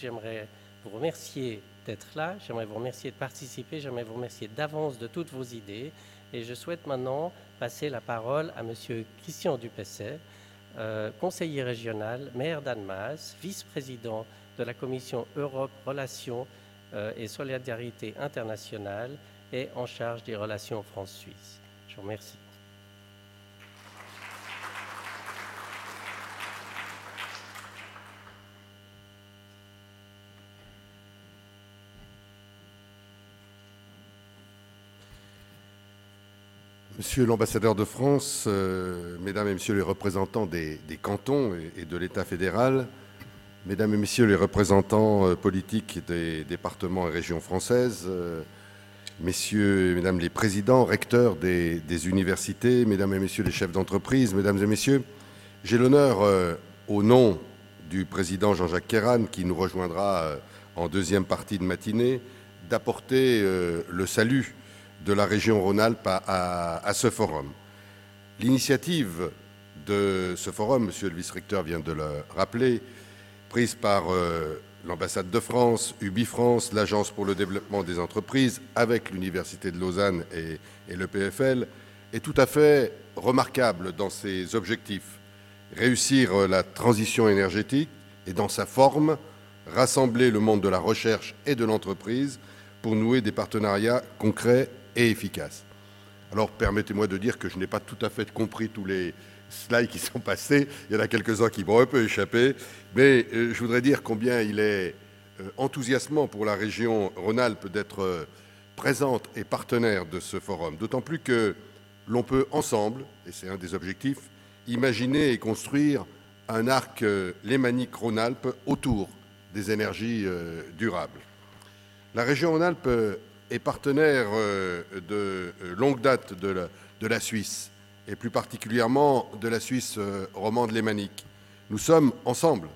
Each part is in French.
j'aimerais vous remercier d'être là, j'aimerais vous remercier de participer, j'aimerais vous remercier d'avance de toutes vos idées. Et je souhaite maintenant passer la parole à Monsieur Christian Dupesset, euh, conseiller régional, maire d'Annemasse, vice-président de la commission Europe, Relations euh, et Solidarité internationale et en charge des relations France-Suisse. Je vous remercie. Monsieur l'ambassadeur de France, euh, mesdames et messieurs les représentants des, cantons et, de l'État fédéral, mesdames et messieurs les représentants euh, politiques des départements et régions françaises, euh, messieurs et mesdames les présidents, recteurs des, universités, mesdames et messieurs les chefs d'entreprise, mesdames et messieurs, j'ai l'honneur, au nom du président Jean-Jacques Kéran, qui nous rejoindra en deuxième partie de matinée, d'apporter le salut de la région Rhône-Alpes à, ce forum. L'initiative de ce forum, monsieur le vice-recteur vient de le rappeler, prise par euh, l'ambassade de France, UbiFrance, l'Agence pour le développement des entreprises, avec l'Université de Lausanne et, et le PFL, est tout à fait remarquable dans ses objectifs. Réussir la transition énergétique et dans sa forme, rassembler le monde de la recherche et de l'entreprise pour nouer des partenariats concrets efficace. Alors permettez-moi de dire que je n'ai pas tout à fait compris tous les slides qui sont passés. Il y en a quelques-uns qui m'ont un peu échappé. Mais euh, je voudrais dire combien il est euh, enthousiasmant pour la région Rhône-Alpes d'être euh, présente et partenaire de ce forum. D'autant plus que l'on peut ensemble, et c'est un des objectifs, imaginer et construire un arc lémanique Rhône-Alpes autour des énergies durables. La région Rhône-Alpes est partenaire euh, de euh, longue date de la, Suisse, et plus particulièrement de la Suisse euh, romande lémanique. Nous sommes ensemble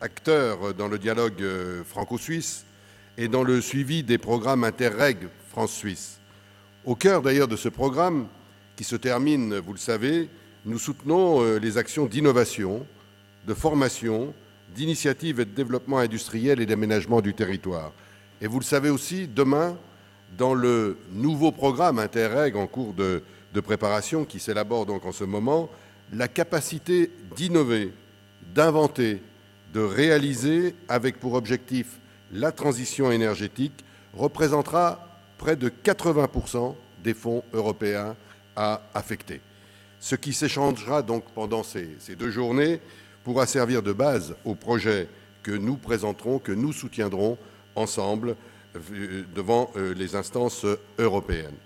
acteurs dans le dialogue franco-suisse et dans le suivi des programmes Interreg France-Suisse. Au cœur d'ailleurs de ce programme, qui se termine, vous le savez, nous soutenons les actions d'innovation, de formation, d'initiative et de développement industriel et d'aménagement du territoire. Et vous le savez aussi, demain, dans le nouveau programme Interreg en cours de, préparation qui s'élabore donc en ce moment, la capacité d'innover, d'inventer, de réaliser avec pour objectif la transition énergétique représentera près de 80% des fonds européens à affecter. Ce qui s'échangera donc pendant ces, ces, deux journées pourra servir de base au projet que nous présenterons, que nous soutiendrons ensemble devant euh, les instances européennes.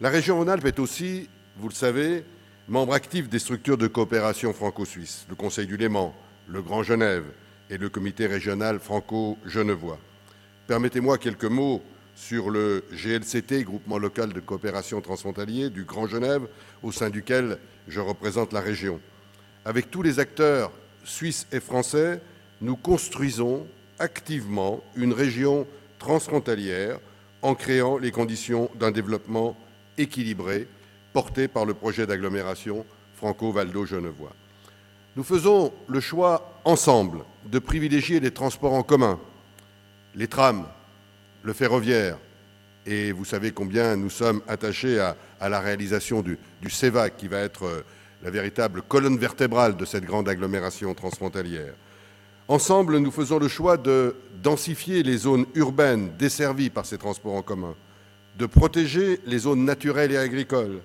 La région Rhône-Alpes est aussi, vous le savez, membre actif des structures de coopération franco-suisse, le Conseil du Léman, le Grand Genève et le comité régional franco-genevois. Permettez-moi quelques mots sur le GLCT, groupement local de coopération transfrontalier du Grand Genève, au sein duquel je représente la région. Avec tous les acteurs suisses et français, nous construisons activement une région transfrontalière en créant les conditions d'un développement équilibré porté par le projet d'agglomération Franco-Valdo-Genevois. Nous faisons le choix ensemble de privilégier les transports en commun, les trams, le ferroviaire, et vous savez combien nous sommes attachés à, la réalisation du, du CEVAC, qui va être euh, la véritable colonne vertébrale de cette grande agglomération transfrontalière. Ensemble, nous faisons le choix de densifier les zones urbaines desservies par ces transports en commun, de protéger les zones naturelles et agricoles,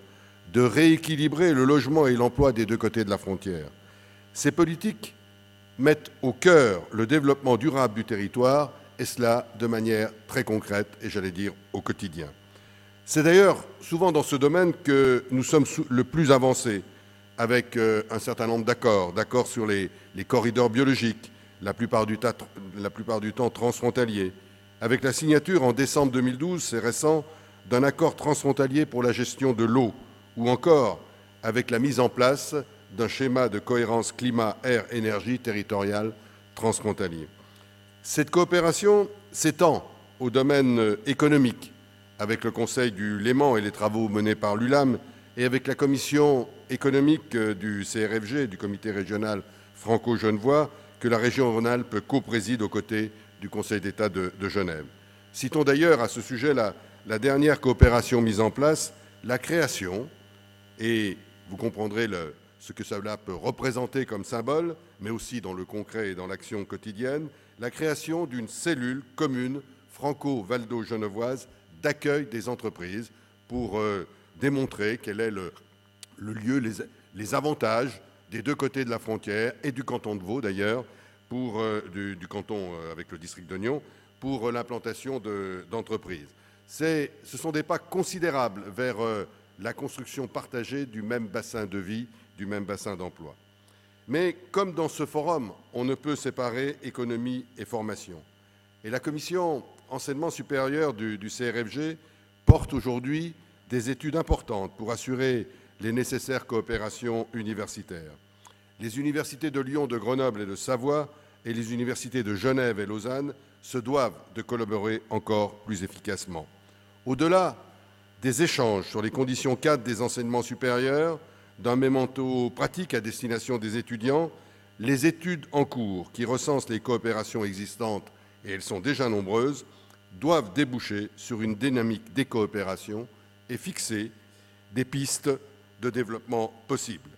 de rééquilibrer le logement et l'emploi des deux côtés de la frontière. Ces politiques mettent au cœur le développement durable du territoire, et cela de manière très concrète et j'allais dire au quotidien. C'est d'ailleurs souvent dans ce domaine que nous sommes le plus avancés, avec euh, un certain nombre d'accords, d'accords sur les, les corridors biologiques, la plupart du, temps transfrontalier, avec la signature en décembre 2012, c'est récent, d'un accord transfrontalier pour la gestion de l'eau, ou encore avec la mise en place d'un schéma de cohérence climat-air-énergie territoriale transfrontalier. Cette coopération s'étend au domaine économique, avec le Conseil du Léman et les travaux menés par l'ULAM, et avec la commission économique du CRFG, du Comité régional franco-genevois, que la région Rhône-Alpes co-préside aux côtés du Conseil d'État de, Genève. Citons d'ailleurs à ce sujet la, dernière coopération mise en place, la création, et vous comprendrez ce que cela peut représenter comme symbole, mais aussi dans le concret et dans l'action quotidienne, la création d'une cellule commune franco-valdo-genevoise d'accueil des entreprises pour euh, démontrer quel est le, lieu, les, avantages des deux côtés de la frontière et du canton de Vaud d'ailleurs, pour euh, du, canton euh, avec le district d'Oignon, pour l'implantation d'entreprises. ce sont des pas considérables vers la construction partagée du même bassin de vie, du même bassin d'emploi. Mais comme dans ce forum, on ne peut séparer économie et formation. Et la commission enseignement supérieur du, CRFG porte aujourd'hui des études importantes pour assurer les nécessaires coopérations universitaires. Les universités de Lyon, de Grenoble et de Savoie et les universités de Genève et Lausanne se doivent de collaborer encore plus efficacement. Au-delà des échanges sur les conditions cadres des enseignements supérieurs, d'un mémento pratique à destination des étudiants, les études en cours qui recensent les coopérations existantes, et elles sont déjà nombreuses, doivent déboucher sur une dynamique des coopérations et fixer des pistes de développement possibles.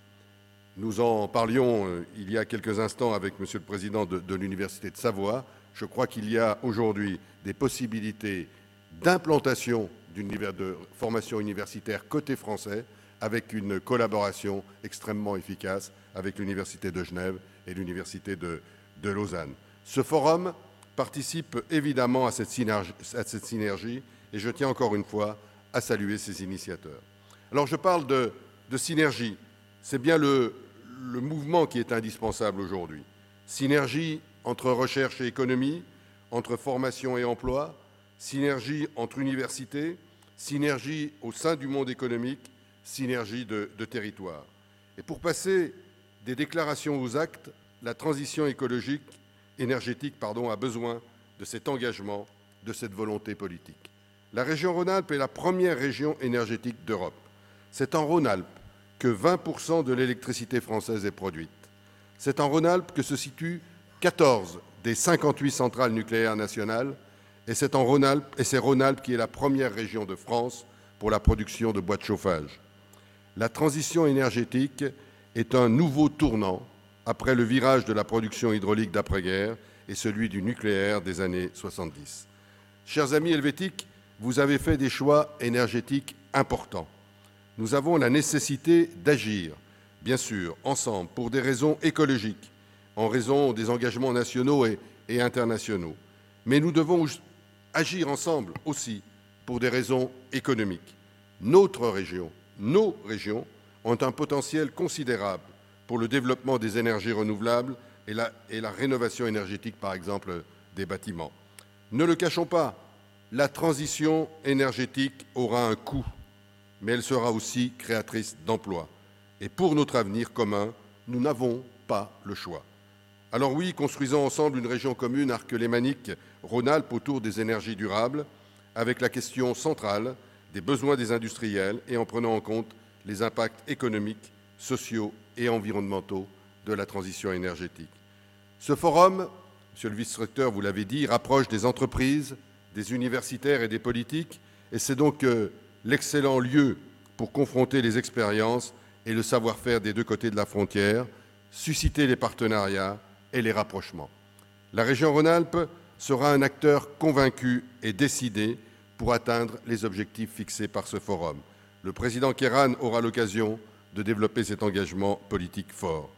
Nous en parlions euh, il y a quelques instants avec Monsieur le Président de, l'Université de Savoie. Je crois qu'il y a aujourd'hui des possibilités d'implantation de formation universitaire côté français avec une collaboration extrêmement efficace avec l'Université de Genève et l'Université de, Lausanne. Ce forum participe évidemment à cette, synergie, et je tiens encore une fois à saluer ses initiateurs. Alors je parle de, synergie, c'est bien le, mouvement qui est indispensable aujourd'hui. Synergie entre recherche et économie, entre formation et emploi, synergie entre universités, synergie au sein du monde économique, synergie de, de territoire. Et pour passer des déclarations aux actes, la transition écologique énergétique pardon, a besoin de cet engagement, de cette volonté politique. La région Rhône-Alpes est la première région énergétique d'Europe. C'est en Rhône-Alpes que 20% de l'électricité française est produite. C'est en Rhône-Alpes que se situent 14 des 58 centrales nucléaires nationales et c'est en Rhône-Alpes Rhône-Alpes qui est la première région de France pour la production de bois de chauffage. La transition énergétique est un nouveau tournant après le virage de la production hydraulique d'après-guerre et celui du nucléaire des années 70. Chers amis helvétiques, vous avez fait des choix énergétiques importants. Nous avons la nécessité d'agir, bien sûr, ensemble, pour des raisons écologiques, en raison des engagements nationaux et, internationaux. Mais nous devons agir ensemble aussi pour des raisons économiques. Notre région, nos régions, ont un potentiel considérable pour le développement des énergies renouvelables et la, et la rénovation énergétique, par exemple, des bâtiments. Ne le cachons pas, la transition énergétique aura un coût, mais elle sera aussi créatrice d'emplois. Et pour notre avenir commun, nous n'avons pas le choix. Alors oui, construisons ensemble une région commune arc-lémanique Rhône-Alpes autour des énergies durables, avec la question centrale des besoins des industriels et en prenant en compte les impacts économiques, sociaux et environnementaux de la transition énergétique. Ce forum, Monsieur le vice-recteur, vous l'avez dit, rapproche des entreprises, des universitaires et des politiques, et c'est donc euh, l'excellent lieu pour confronter les expériences et le savoir-faire des deux côtés de la frontière, susciter les partenariats et les rapprochements. La région Rhône-Alpes sera un acteur convaincu et décidé pour atteindre les objectifs fixés par ce forum. Le président Kéran aura l'occasion de développer cet engagement politique fort.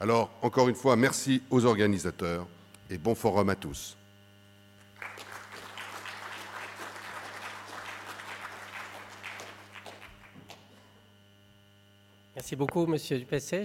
Alors, encore une fois, merci aux organisateurs et bon forum à tous. Merci beaucoup, Monsieur Dupessé.